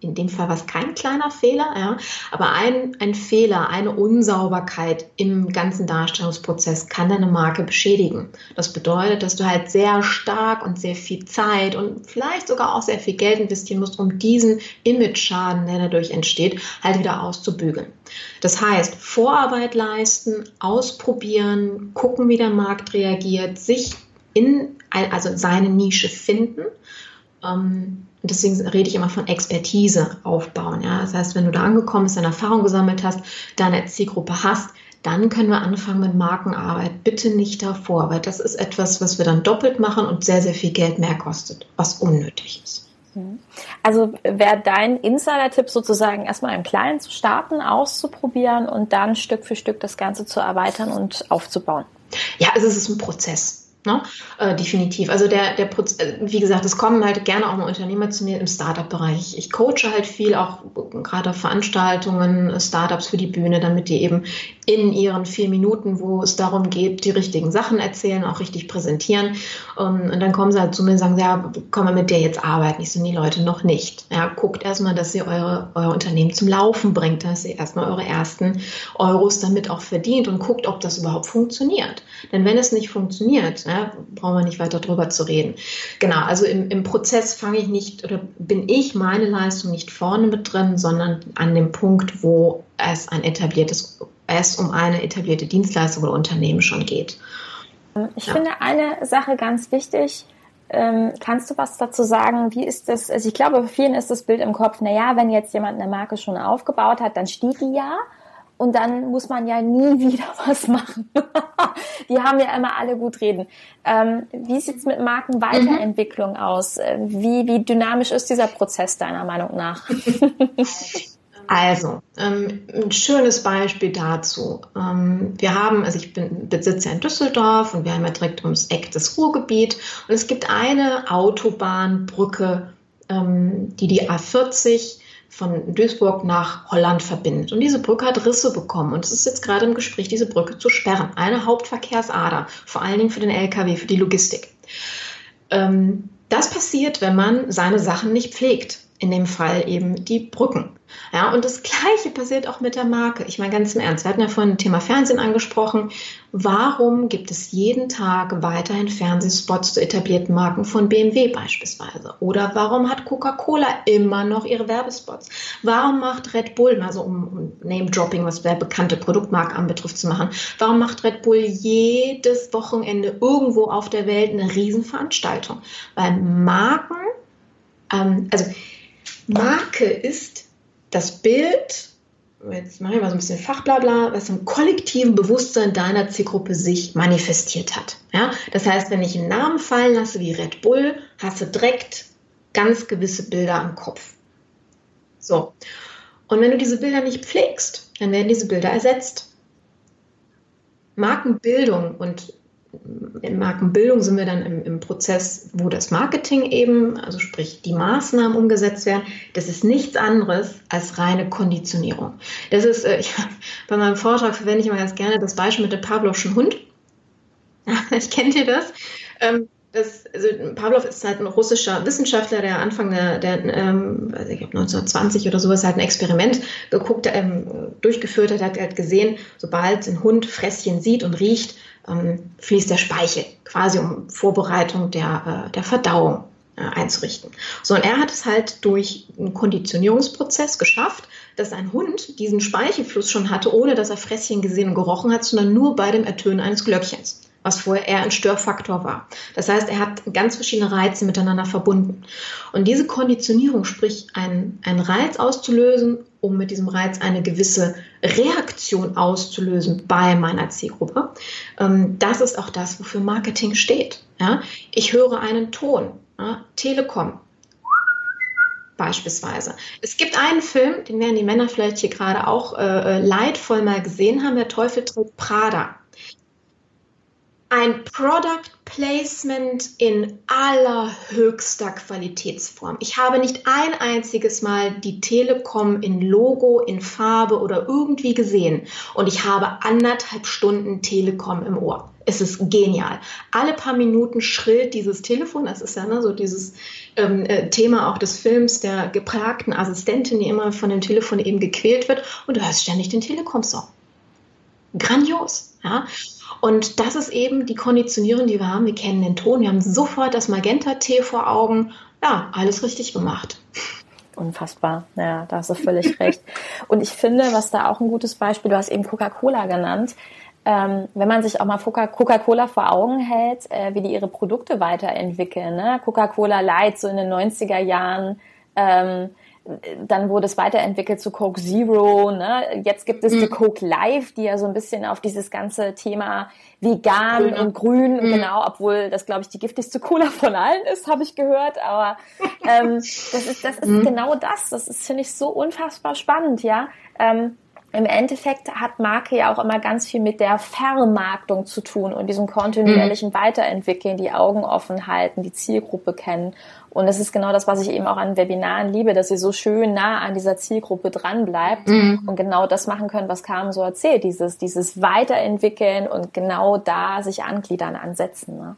in dem Fall war es kein kleiner Fehler, ja, aber ein, ein Fehler, eine Unsauberkeit im ganzen Darstellungsprozess kann deine Marke beschädigen. Das bedeutet, dass du halt sehr stark und sehr viel Zeit und vielleicht sogar auch sehr viel Geld investieren musst, um diesen Image-Schaden, der dadurch entsteht, halt wieder auszubügeln. Das heißt, Vorarbeit leisten, ausprobieren, gucken, wie der Markt reagiert, sich in also seine Nische finden. Ähm, und deswegen rede ich immer von Expertise aufbauen. Ja? Das heißt, wenn du da angekommen bist, deine Erfahrung gesammelt hast, deine Zielgruppe hast, dann können wir anfangen mit Markenarbeit. Bitte nicht davor, weil das ist etwas, was wir dann doppelt machen und sehr, sehr viel Geld mehr kostet, was unnötig ist. Mhm. Also wäre dein Insider-Tipp sozusagen erstmal im Kleinen zu starten, auszuprobieren und dann Stück für Stück das Ganze zu erweitern und aufzubauen? Ja, also es ist ein Prozess. Ne? Äh, definitiv. Also der, der äh, wie gesagt, es kommen halt gerne auch mal Unternehmer zu mir im Startup-Bereich. Ich coache halt viel, auch gerade Veranstaltungen, Startups für die Bühne, damit die eben in ihren vier Minuten, wo es darum geht, die richtigen Sachen erzählen, auch richtig präsentieren. Und, und dann kommen sie halt zu mir und sagen, ja, können wir mit dir jetzt arbeiten? Ich so, die Leute noch nicht. Ja, guckt erstmal, dass ihr eure, euer Unternehmen zum Laufen bringt, dass ihr erstmal eure ersten Euros damit auch verdient und guckt, ob das überhaupt funktioniert. Denn wenn es nicht funktioniert, ja, brauchen wir nicht weiter drüber zu reden. Genau, also im, im Prozess fange ich nicht oder bin ich meine Leistung nicht vorne mit drin, sondern an dem Punkt, wo es ein etabliertes, es um eine etablierte Dienstleistung oder Unternehmen schon geht. Ich ja. finde eine Sache ganz wichtig. Ähm, kannst du was dazu sagen? Wie ist das? Also ich glaube, für vielen ist das Bild im Kopf, naja, wenn jetzt jemand eine Marke schon aufgebaut hat, dann steht die ja und dann muss man ja nie wieder was machen. die haben ja immer alle gut reden. Ähm, wie sieht es mit Markenweiterentwicklung mhm. aus? Äh, wie, wie dynamisch ist dieser Prozess deiner Meinung nach? Also, ähm, ein schönes Beispiel dazu. Ähm, wir haben, also ich bin Besitzer in Düsseldorf und wir haben ja direkt ums Eck das Ruhrgebiet und es gibt eine Autobahnbrücke, ähm, die die A40 von Duisburg nach Holland verbindet. Und diese Brücke hat Risse bekommen. Und es ist jetzt gerade im Gespräch, diese Brücke zu sperren. Eine Hauptverkehrsader, vor allen Dingen für den Lkw, für die Logistik. Ähm, das passiert, wenn man seine Sachen nicht pflegt. In dem Fall eben die Brücken. Ja, und das Gleiche passiert auch mit der Marke. Ich meine ganz im Ernst, wir hatten ja vorhin Thema Fernsehen angesprochen. Warum gibt es jeden Tag weiterhin Fernsehspots zu etablierten Marken von BMW beispielsweise? Oder warum hat Coca-Cola immer noch ihre Werbespots? Warum macht Red Bull, also um, Name-Dropping, was der bekannte Produktmarke anbetrifft, zu machen, warum macht Red Bull jedes Wochenende irgendwo auf der Welt eine Riesenveranstaltung? Weil Marken, ähm, also Marke ist das Bild, jetzt mache ich mal so ein bisschen Fachblabla, was im kollektiven Bewusstsein deiner Zielgruppe sich manifestiert hat. Ja? Das heißt, wenn ich einen Namen fallen lasse wie Red Bull, hast du direkt ganz gewisse Bilder im Kopf. So. Und wenn du diese Bilder nicht pflegst, dann werden diese Bilder ersetzt. Markenbildung und in Markenbildung sind wir dann im, im, Prozess, wo das Marketing eben, also sprich die Maßnahmen umgesetzt werden. Das ist nichts anderes als reine Konditionierung. Das ist, äh, ich, bei meinem Vortrag verwende ich immer ganz gerne das Beispiel mit dem Pavlovschen Hund. Ich kenne dir das. Ähm, das, also Pavlov ist halt ein russischer Wissenschaftler, der Anfang der, der ähm, ich glaube 1920 oder sowas halt ein Experiment geguckt, ähm, durchgeführt hat, hat halt gesehen, sobald ein Hund Fresschen sieht und riecht, ähm, fließt der Speichel, quasi um Vorbereitung der, äh, der Verdauung äh, einzurichten. So, und er hat es halt durch einen Konditionierungsprozess geschafft, dass ein Hund diesen Speichelfluss schon hatte, ohne dass er Fresschen gesehen und gerochen hat, sondern nur bei dem Ertönen eines Glöckchens was vorher eher ein Störfaktor war. Das heißt, er hat ganz verschiedene Reize miteinander verbunden. Und diese Konditionierung, sprich einen, einen Reiz auszulösen, um mit diesem Reiz eine gewisse Reaktion auszulösen bei meiner Zielgruppe, ähm, das ist auch das, wofür Marketing steht. Ja? Ich höre einen Ton? Telekom, beispielsweise. Es gibt einen Film, den werden die Männer vielleicht hier gerade auch äh, äh leidvoll mal gesehen haben, der Teufel trägt Prada ein Product Placement in allerhöchster Qualitätsform. Ich habe nicht ein einziges Mal die Telekom in Logo, in Farbe oder irgendwie gesehen und ich habe anderthalb Stunden Telekom im Ohr. Es ist genial. Alle paar Minuten schrillt dieses Telefon, das ist ja ne, so dieses ähm, äh, Thema auch des Films der geplagten Assistentin, die immer von dem Telefon eben gequält wird und du hörst ständig den Telekom-Song. Grandios. Ja? Und das ist eben die Konditionierung, die wir haben. Wir kennen den Ton, wir haben sofort das Magenta-T vor Augen. Ja, alles richtig gemacht. Unfassbar. Ja, da hast du völlig recht. Und ich finde, was da auch ein gutes Beispiel, du hast eben Coca-Cola genannt. Ähm, wenn man sich auch mal Coca-Cola vor Augen hält, äh, wie die ihre Produkte weiterentwickeln. Ne? Coca-Cola Light so in den 90er Jahren, ähm, dann wurde es weiterentwickelt zu Coke Zero. Ne? Jetzt gibt es mhm. die Coke Live, die ja so ein bisschen auf dieses ganze Thema vegan Grüne. und grün, mhm. genau, obwohl das, glaube ich, die giftigste Cola von allen ist, habe ich gehört. Aber ähm, das ist, das ist mhm. genau das. Das ist, finde ich, so unfassbar spannend, ja. Ähm, im Endeffekt hat Marke ja auch immer ganz viel mit der Vermarktung zu tun und diesem kontinuierlichen mhm. Weiterentwickeln, die Augen offen halten, die Zielgruppe kennen. Und das ist genau das, was ich eben auch an Webinaren liebe, dass sie so schön nah an dieser Zielgruppe dran bleibt mhm. und genau das machen können, was Carmen so erzählt, dieses, dieses Weiterentwickeln und genau da sich angliedern, ansetzen. Ne?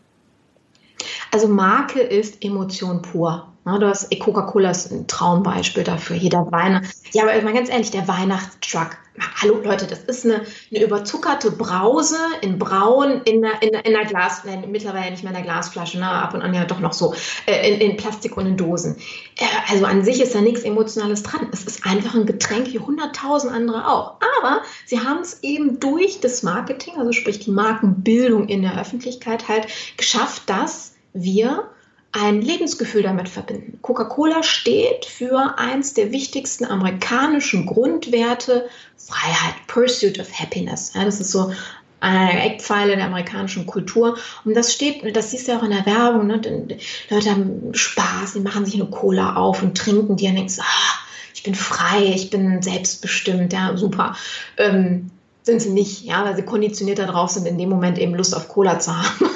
Also Marke ist Emotion pur. Ne, du hast Coca-Cola ist ein Traumbeispiel dafür. Jeder Weihnacht. Ja, aber mal ganz ehrlich, der Weihnachtstruck. Hallo Leute, das ist eine, eine überzuckerte Brause in Braun in einer, in einer Glas, nein, mittlerweile nicht mehr in der Glasflasche, ne, ab und an ja doch noch so, äh, in, in Plastik und in Dosen. Äh, also an sich ist da nichts Emotionales dran. Es ist einfach ein Getränk wie hunderttausend andere auch. Aber sie haben es eben durch das Marketing, also sprich die Markenbildung in der Öffentlichkeit halt geschafft, dass wir ein Lebensgefühl damit verbinden. Coca-Cola steht für eins der wichtigsten amerikanischen Grundwerte, Freiheit, Pursuit of Happiness. Ja, das ist so eine Eckpfeile der amerikanischen Kultur. Und das steht, das siehst du ja auch in der Werbung, ne? Die Leute haben Spaß, die machen sich eine Cola auf und trinken die und denkst, ah, ich bin frei, ich bin selbstbestimmt, ja, super. Ähm, sind sie nicht, ja, weil sie konditioniert darauf sind, in dem Moment eben Lust auf Cola zu haben.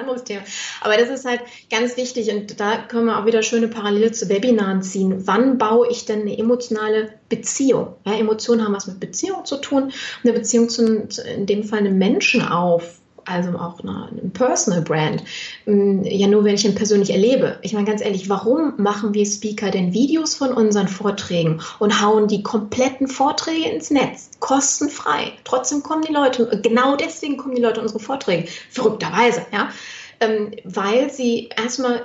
Anderes Thema. Aber das ist halt ganz wichtig und da können wir auch wieder schöne Parallele zu Webinaren ziehen. Wann baue ich denn eine emotionale Beziehung? Ja, Emotionen haben was mit Beziehung zu tun. Eine Beziehung zu, in dem Fall einem Menschen auf also auch eine, Personal Brand, mm, ja nur, wenn ich ihn persönlich erlebe. Ich meine ganz ehrlich, warum machen wir Speaker denn Videos von unseren Vorträgen und hauen die kompletten Vorträge ins Netz, kostenfrei? Trotzdem kommen die Leute, genau deswegen kommen die Leute unsere Vorträge, verrückterweise, ja, ähm, weil sie erstmal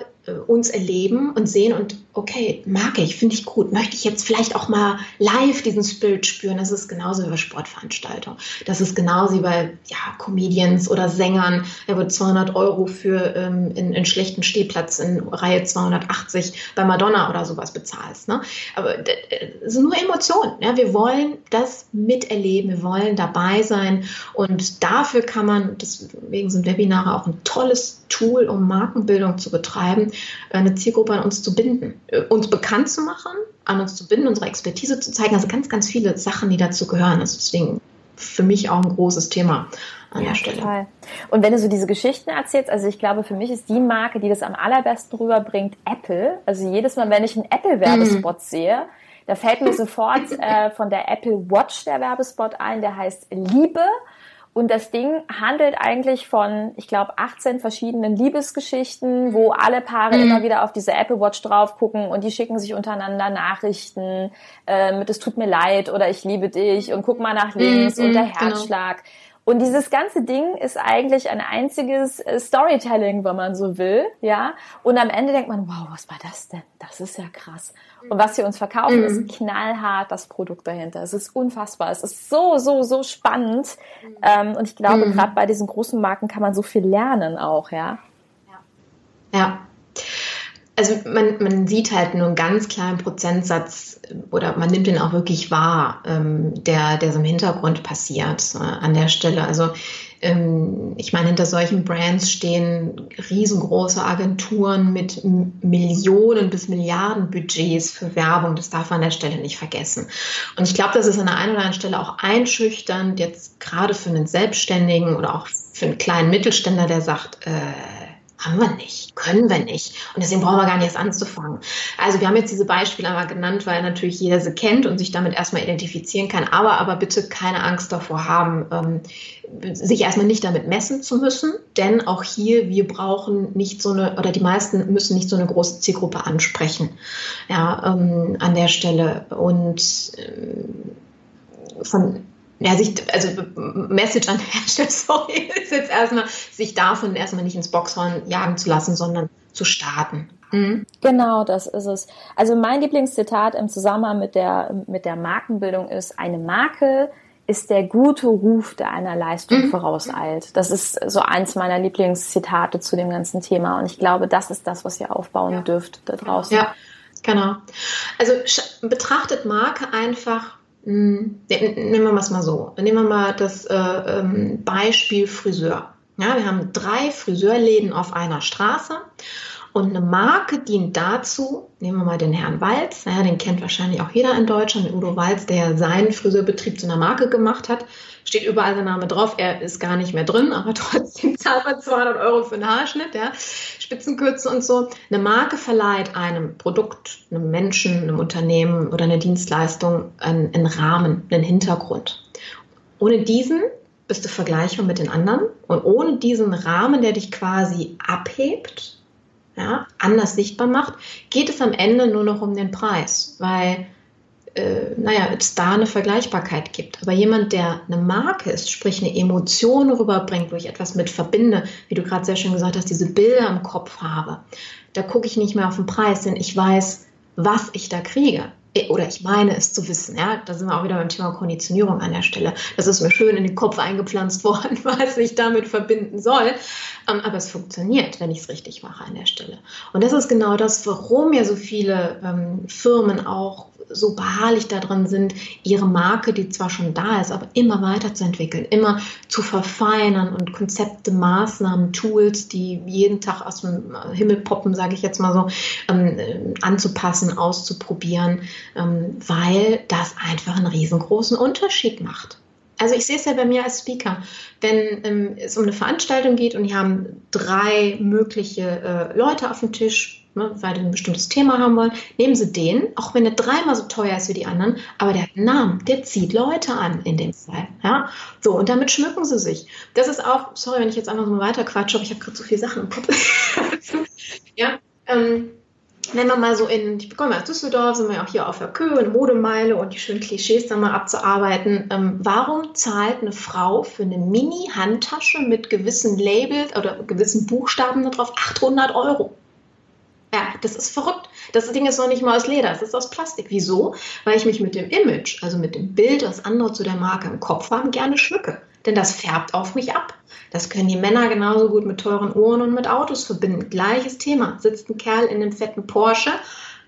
uns erleben und sehen und okay, mag ich, finde ich gut, möchte ich jetzt vielleicht auch mal live diesen Spirit spüren. Das ist genauso wie bei Sportveranstaltungen. Das ist genauso wie bei ja, Comedians oder Sängern. Er wird 200 Euro für ähm, in, in schlechten Stehplatz in Reihe 280 bei Madonna oder sowas bezahlst. Ne? Aber es sind nur Emotionen. Ja? Wir wollen das miterleben, wir wollen dabei sein und dafür kann man, deswegen sind Webinare auch ein tolles Tool, um Markenbildung zu betreiben, eine Zielgruppe an uns zu binden, äh, uns bekannt zu machen, an uns zu binden, unsere Expertise zu zeigen. Also ganz, ganz viele Sachen, die dazu gehören. Das ist deswegen für mich auch ein großes Thema an ja, der Stelle. Total. Und wenn du so diese Geschichten erzählst, also ich glaube, für mich ist die Marke, die das am allerbesten rüberbringt, Apple. Also jedes Mal, wenn ich einen Apple-Werbespot mhm. sehe, da fällt mir sofort äh, von der Apple Watch der Werbespot ein, der heißt Liebe. Und das Ding handelt eigentlich von, ich glaube, 18 verschiedenen Liebesgeschichten, wo alle Paare mhm. immer wieder auf diese Apple Watch drauf gucken und die schicken sich untereinander Nachrichten äh, mit es tut mir leid oder ich liebe dich und guck mal nach links mhm, und der genau. Herzschlag. Genau. Und dieses ganze Ding ist eigentlich ein einziges äh, Storytelling, wenn man so will, ja. Und am Ende denkt man, wow, was war das denn? Das ist ja krass. Und was sie uns verkaufen, mhm. ist knallhart das Produkt dahinter. Es ist unfassbar. Es ist so, so, so spannend. Mhm. Ähm, und ich glaube, mhm. gerade bei diesen großen Marken kann man so viel lernen auch, ja. Ja. ja also man, man sieht halt nur einen ganz kleinen Prozentsatz oder man nimmt den auch wirklich wahr, ähm, der, der so im Hintergrund passiert äh, an der Stelle. Also ich meine, hinter solchen Brands stehen riesengroße Agenturen mit Millionen bis Milliarden Budgets für Werbung. Das darf man an der Stelle nicht vergessen. Und ich glaube, das ist an der einen oder anderen Stelle auch einschüchternd, jetzt gerade für einen Selbstständigen oder auch für einen kleinen Mittelständler, der sagt, äh, haben wir nicht, können wir nicht. Und deswegen brauchen wir gar nicht erst anzufangen. Also wir haben jetzt diese Beispiele einmal genannt, weil natürlich jeder sie kennt und sich damit erstmal identifizieren kann. Aber, aber bitte keine Angst davor haben, ähm, sich erstmal nicht damit messen zu müssen. Denn auch hier, wir brauchen nicht so eine, oder die meisten müssen nicht so eine große Zielgruppe ansprechen. Ja, ähm, an der Stelle. Und ähm, von ja, sich, also Message an der Stelle, sorry, ist jetzt erstmal, sich davon erstmal nicht ins Boxhorn jagen zu lassen, sondern zu starten. Mhm. Genau, das ist es. Also mein Lieblingszitat im Zusammenhang mit der, mit der Markenbildung ist, eine Marke ist der gute Ruf, der einer Leistung mhm. vorauseilt. Das ist so eins meiner Lieblingszitate zu dem ganzen Thema. Und ich glaube, das ist das, was ihr aufbauen ja. dürft da draußen. Ja, genau. Also betrachtet Marke einfach nehmen wir es mal so. Nehmen wir mal das äh, ähm, Beispiel Friseur. Ja, wir haben drei Friseurläden auf einer Straße und eine Marke dient dazu, nehmen wir mal den Herrn Walz, naja, den kennt wahrscheinlich auch jeder in Deutschland, Udo Walz, der seinen Friseurbetrieb zu einer Marke gemacht hat. Steht überall sein Name drauf, er ist gar nicht mehr drin, aber trotzdem zahlt man 200 Euro für einen Haarschnitt, ja, Spitzenkürze und so. Eine Marke verleiht einem Produkt, einem Menschen, einem Unternehmen oder einer Dienstleistung einen, einen Rahmen, einen Hintergrund. Ohne diesen bist du vergleichbar mit den anderen und ohne diesen Rahmen, der dich quasi abhebt, ja, anders sichtbar macht, geht es am Ende nur noch um den Preis, weil äh, naja, es da eine Vergleichbarkeit gibt. Aber jemand, der eine Marke ist, sprich eine Emotion rüberbringt, wo ich etwas mit verbinde, wie du gerade sehr schön gesagt hast, diese Bilder im Kopf habe, da gucke ich nicht mehr auf den Preis, denn ich weiß, was ich da kriege. Äh, oder ich meine es zu wissen, ja, da sind wir auch wieder beim Thema Konditionierung an der Stelle. Das ist mir schön in den Kopf eingepflanzt worden, was ich damit verbinden soll. Ähm, aber es funktioniert, wenn ich es richtig mache an der Stelle. Und das ist genau das, warum ja so viele ähm, Firmen auch so beharrlich darin sind, ihre Marke, die zwar schon da ist, aber immer weiterzuentwickeln, immer zu verfeinern und Konzepte, Maßnahmen, Tools, die jeden Tag aus dem Himmel poppen, sage ich jetzt mal so, ähm, anzupassen, auszuprobieren, weil das einfach einen riesengroßen Unterschied macht. Also ich sehe es ja bei mir als Speaker, wenn ähm, es um eine Veranstaltung geht und die haben drei mögliche äh, Leute auf dem Tisch, ne, weil die ein bestimmtes Thema haben wollen, nehmen Sie den, auch wenn er dreimal so teuer ist wie die anderen, aber der Namen, der zieht Leute an in dem Fall. Ja? So, und damit schmücken Sie sich. Das ist auch, sorry, wenn ich jetzt einfach so weiter quatsche, aber ich habe gerade so viele Sachen im Kopf. ja, ähm, wenn wir mal so in, ich komme aus Düsseldorf, sind wir auch hier auf der Köhe, eine Modemeile und die schönen Klischees dann mal abzuarbeiten. Ähm, warum zahlt eine Frau für eine Mini-Handtasche mit gewissen Labels oder gewissen Buchstaben drauf 800 Euro? Ja, das ist verrückt. Das Ding ist noch nicht mal aus Leder, es ist aus Plastik. Wieso? Weil ich mich mit dem Image, also mit dem Bild, was andere zu der Marke im Kopf haben, gerne schmücke. Denn das färbt auf mich ab. Das können die Männer genauso gut mit teuren Uhren und mit Autos verbinden. Gleiches Thema. Sitzt ein Kerl in einem fetten Porsche,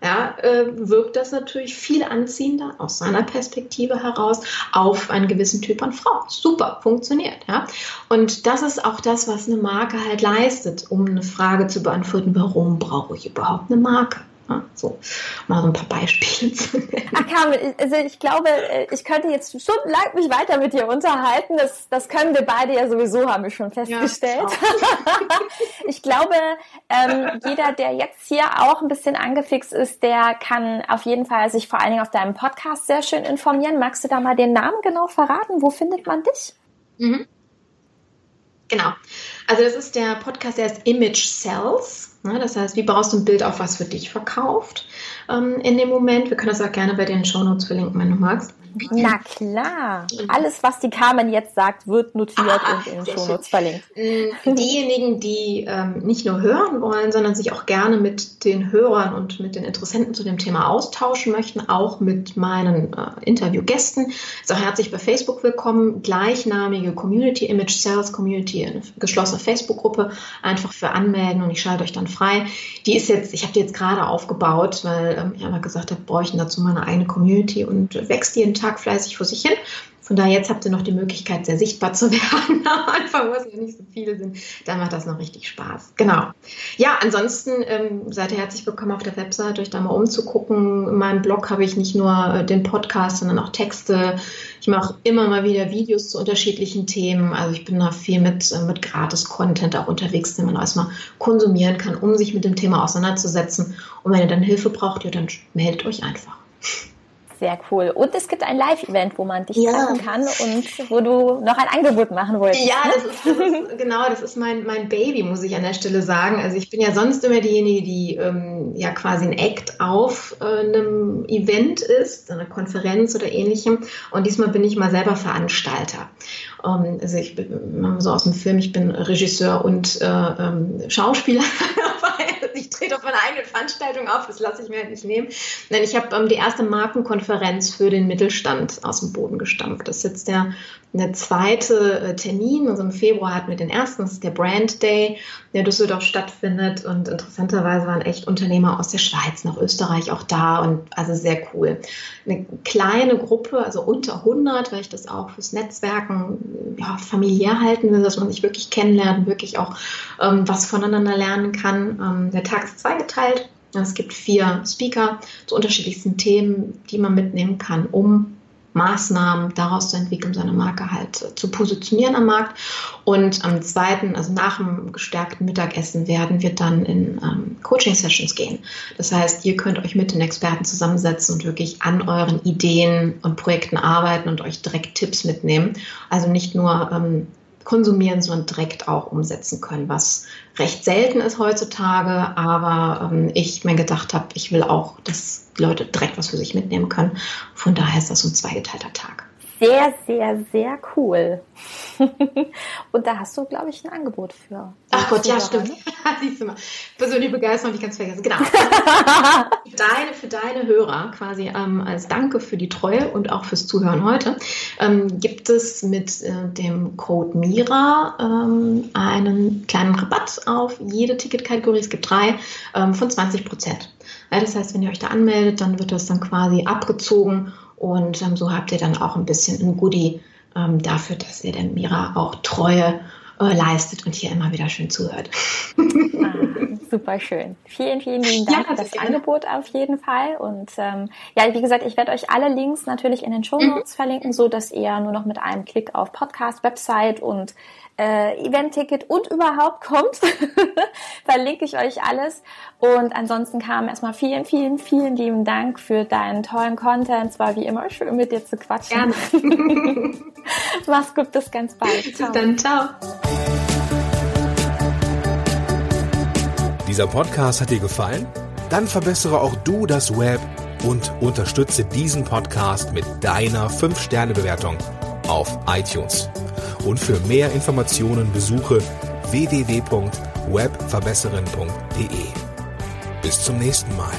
ja, äh, wirkt das natürlich viel anziehender aus seiner Perspektive heraus auf einen gewissen Typ an Frau. Super, funktioniert. Ja? Und das ist auch das, was eine Marke halt leistet, um eine Frage zu beantworten, warum brauche ich überhaupt eine Marke? So, mal so ein paar Beispiele zu nennen. Ach Carmen, also ich glaube, äh, ich könnte jetzt stundenlang mich weiter mit dir unterhalten. Das, das können wir beide ja sowieso, haben wir schon festgestellt. Ja, ich glaube, ähm, jeder, der jetzt hier auch ein bisschen angefixt ist, der kann auf jeden Fall sich vor allen Dingen auf deinem Podcast sehr schön informieren. Magst du da mal den Namen genau verraten? Wo findet man dich? Mhm. Genau. Also das ist der Podcast, der ist Image Cells. Ne? Das heißt, wie baust du ein Bild auf, was für dich verkauft ähm, in dem Moment? Wir können das auch gerne bei den Shownotes verlinken, wenn du magst. Na klar. Alles, was die Carmen jetzt sagt, wird notiert ah, und in den Shownotes verlinkt. Mm, diejenigen, die ähm, nicht nur hören wollen, sondern sich auch gerne mit den Hörern und mit den Interessenten zu dem Thema austauschen möchten, auch mit meinen äh, Interviewgästen, ist auch herzlich bei Facebook willkommen. Gleichnamige Community, Image Sales Community, eine geschlossene Facebook-Gruppe, einfach für anmelden und ich schalte euch dann frei. Die ist jetzt, ich habe die jetzt gerade aufgebaut, weil ähm, ich einmal gesagt habe, bräuchten dazu mal eine eigene Community und wächst jeden Tag Tag fleißig vor sich hin. Von daher, jetzt habt ihr noch die Möglichkeit, sehr sichtbar zu werden. Am Anfang, wo es ja nicht so viele sind, dann macht das noch richtig Spaß. Genau. Ja, ansonsten ähm, seid ihr herzlich willkommen auf der Website, euch da mal umzugucken. In meinem Blog habe ich nicht nur äh, den Podcast, sondern auch Texte. Ich mache immer mal wieder Videos zu unterschiedlichen Themen. Also ich bin da viel mit, äh, mit Gratis-Content auch unterwegs, den man erstmal konsumieren kann, um sich mit dem Thema auseinanderzusetzen. Und wenn ihr dann Hilfe braucht, ja, dann meldet euch einfach. Sehr cool. Und es gibt ein Live-Event, wo man dich ja. treffen kann und wo du noch ein Angebot machen wolltest. Ja, das ist, das ist, genau, das ist mein, mein Baby, muss ich an der Stelle sagen. Also ich bin ja sonst immer diejenige, die ähm, ja quasi ein Act auf äh, einem Event ist, einer Konferenz oder ähnlichem. Und diesmal bin ich mal selber Veranstalter. Ähm, also ich bin so aus dem Film, ich bin Regisseur und äh, ähm, Schauspieler. ich trete auf meine eigene Veranstaltung auf, das lasse ich mir halt nicht nehmen. Nein, ich habe ähm, die erste Markenkonferenz für den Mittelstand aus dem Boden gestampft. Das ist jetzt der, der zweite äh, Termin. Also im Februar hatten wir den ersten, das ist der Brand Day, der in Düsseldorf stattfindet. Und interessanterweise waren echt Unternehmer aus der Schweiz, nach Österreich auch da und also sehr cool. Eine kleine Gruppe, also unter 100, weil ich das auch fürs Netzwerken ja, familiär halten will, dass man sich wirklich kennenlernt, wirklich auch ähm, was voneinander lernen kann. Ähm, der Tag ist zweigeteilt. Es gibt vier Speaker zu unterschiedlichsten Themen, die man mitnehmen kann, um Maßnahmen daraus zu entwickeln, seine Marke halt zu positionieren am Markt. Und am zweiten, also nach dem gestärkten Mittagessen, werden wir dann in ähm, Coaching-Sessions gehen. Das heißt, ihr könnt euch mit den Experten zusammensetzen und wirklich an euren Ideen und Projekten arbeiten und euch direkt Tipps mitnehmen. Also nicht nur ähm, konsumieren, sondern direkt auch umsetzen können, was recht selten ist heutzutage. Aber ähm, ich mir gedacht habe, ich will auch, dass Leute direkt was für sich mitnehmen können. Von daher ist das so ein zweigeteilter Tag sehr, sehr, sehr cool. und da hast du, glaube ich, ein Angebot für. Ach Gott, ja, stimmt. Ne? Siehst du mal. Persönliche Begeisterung ich ganz vergessen. Genau. für, deine, für deine Hörer quasi ähm, als Danke für die Treue und auch fürs Zuhören heute ähm, gibt es mit äh, dem Code MIRA ähm, einen kleinen Rabatt auf jede Ticketkategorie. Es gibt drei ähm, von 20 Prozent. Ja, das heißt, wenn ihr euch da anmeldet, dann wird das dann quasi abgezogen und ähm, so habt ihr dann auch ein bisschen ein Goodie ähm, dafür, dass ihr der Mira auch Treue äh, leistet und hier immer wieder schön zuhört. Ah, super schön. Vielen, vielen lieben Dank ja, für das gerne. Angebot auf jeden Fall. Und ähm, ja, wie gesagt, ich werde euch alle Links natürlich in den Show Notes mhm. verlinken, so dass ihr nur noch mit einem Klick auf Podcast, Website und äh, Event-Ticket und überhaupt kommt, verlinke ich euch alles. Und ansonsten kam erstmal vielen, vielen, vielen lieben Dank für deinen tollen Content. Es war wie immer schön mit dir zu quatschen. Gerne. Mach's gut, bis ganz bald. Ciao. Bis dann, ciao. Dieser Podcast hat dir gefallen? Dann verbessere auch du das Web und unterstütze diesen Podcast mit deiner 5-Sterne-Bewertung auf iTunes. Und für mehr Informationen besuche www.webverbesserin.de. Bis zum nächsten Mal.